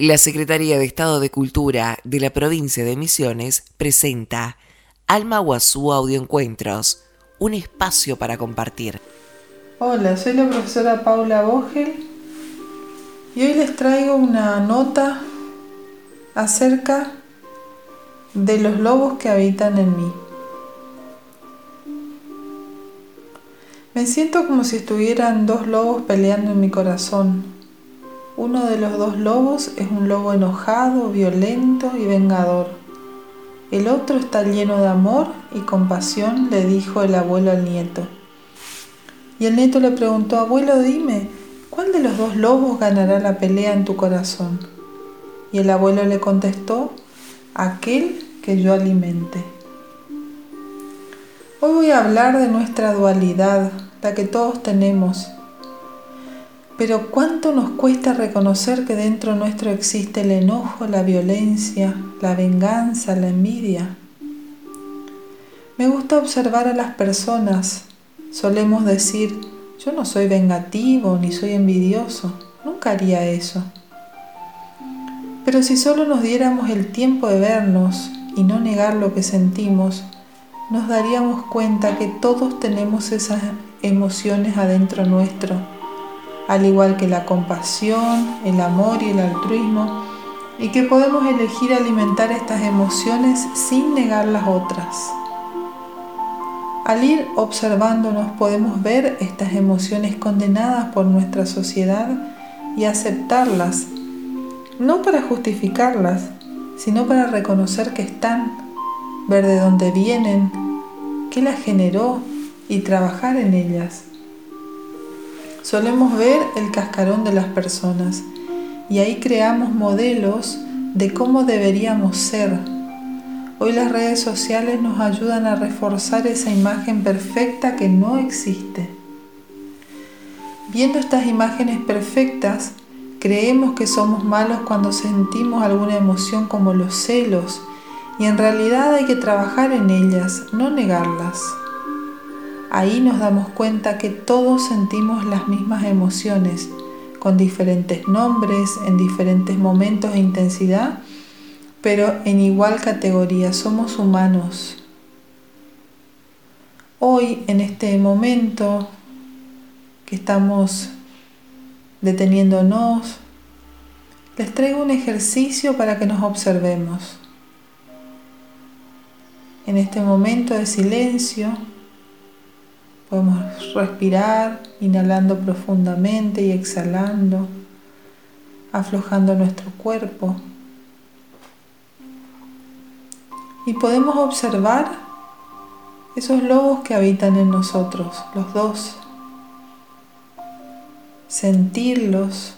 La Secretaría de Estado de Cultura de la provincia de Misiones presenta Alma Guazú Audioencuentros, un espacio para compartir. Hola, soy la profesora Paula Vogel y hoy les traigo una nota acerca de los lobos que habitan en mí. Me siento como si estuvieran dos lobos peleando en mi corazón uno de los dos lobos es un lobo enojado, violento y vengador. El otro está lleno de amor y compasión, le dijo el abuelo al nieto. Y el nieto le preguntó, abuelo, dime, ¿cuál de los dos lobos ganará la pelea en tu corazón? Y el abuelo le contestó, aquel que yo alimente. Hoy voy a hablar de nuestra dualidad, la que todos tenemos pero cuánto nos cuesta reconocer que dentro nuestro existe el enojo, la violencia, la venganza, la envidia. Me gusta observar a las personas. Solemos decir, yo no soy vengativo ni soy envidioso. Nunca haría eso. Pero si solo nos diéramos el tiempo de vernos y no negar lo que sentimos, nos daríamos cuenta que todos tenemos esas emociones adentro nuestro al igual que la compasión, el amor y el altruismo, y que podemos elegir alimentar estas emociones sin negar las otras. Al ir observándonos podemos ver estas emociones condenadas por nuestra sociedad y aceptarlas, no para justificarlas, sino para reconocer que están, ver de dónde vienen, qué las generó y trabajar en ellas. Solemos ver el cascarón de las personas y ahí creamos modelos de cómo deberíamos ser. Hoy las redes sociales nos ayudan a reforzar esa imagen perfecta que no existe. Viendo estas imágenes perfectas, creemos que somos malos cuando sentimos alguna emoción como los celos y en realidad hay que trabajar en ellas, no negarlas. Ahí nos damos cuenta que todos sentimos las mismas emociones, con diferentes nombres, en diferentes momentos e intensidad, pero en igual categoría, somos humanos. Hoy, en este momento que estamos deteniéndonos, les traigo un ejercicio para que nos observemos. En este momento de silencio, Podemos respirar, inhalando profundamente y exhalando, aflojando nuestro cuerpo. Y podemos observar esos lobos que habitan en nosotros, los dos. Sentirlos,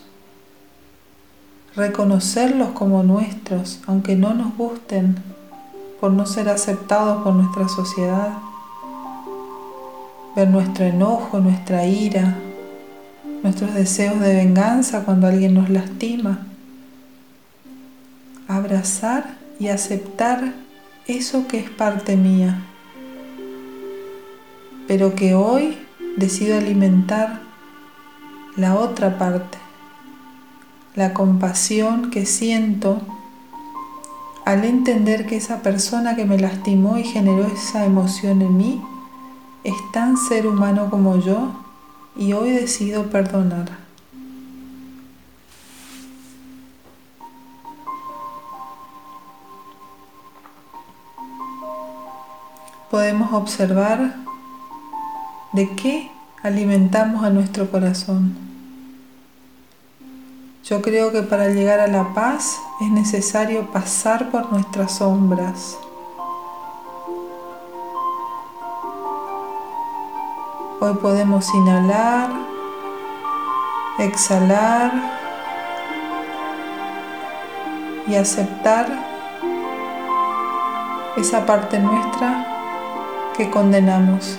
reconocerlos como nuestros, aunque no nos gusten por no ser aceptados por nuestra sociedad ver nuestro enojo, nuestra ira, nuestros deseos de venganza cuando alguien nos lastima. Abrazar y aceptar eso que es parte mía, pero que hoy decido alimentar la otra parte, la compasión que siento al entender que esa persona que me lastimó y generó esa emoción en mí es tan ser humano como yo y hoy decido perdonar. Podemos observar de qué alimentamos a nuestro corazón. Yo creo que para llegar a la paz es necesario pasar por nuestras sombras Hoy podemos inhalar, exhalar y aceptar esa parte nuestra que condenamos.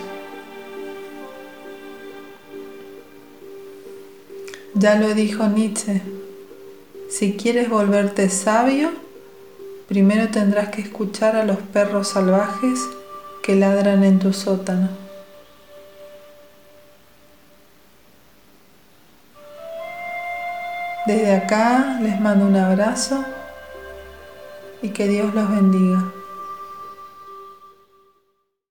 Ya lo dijo Nietzsche, si quieres volverte sabio, primero tendrás que escuchar a los perros salvajes que ladran en tu sótano. Desde acá les mando un abrazo y que Dios los bendiga.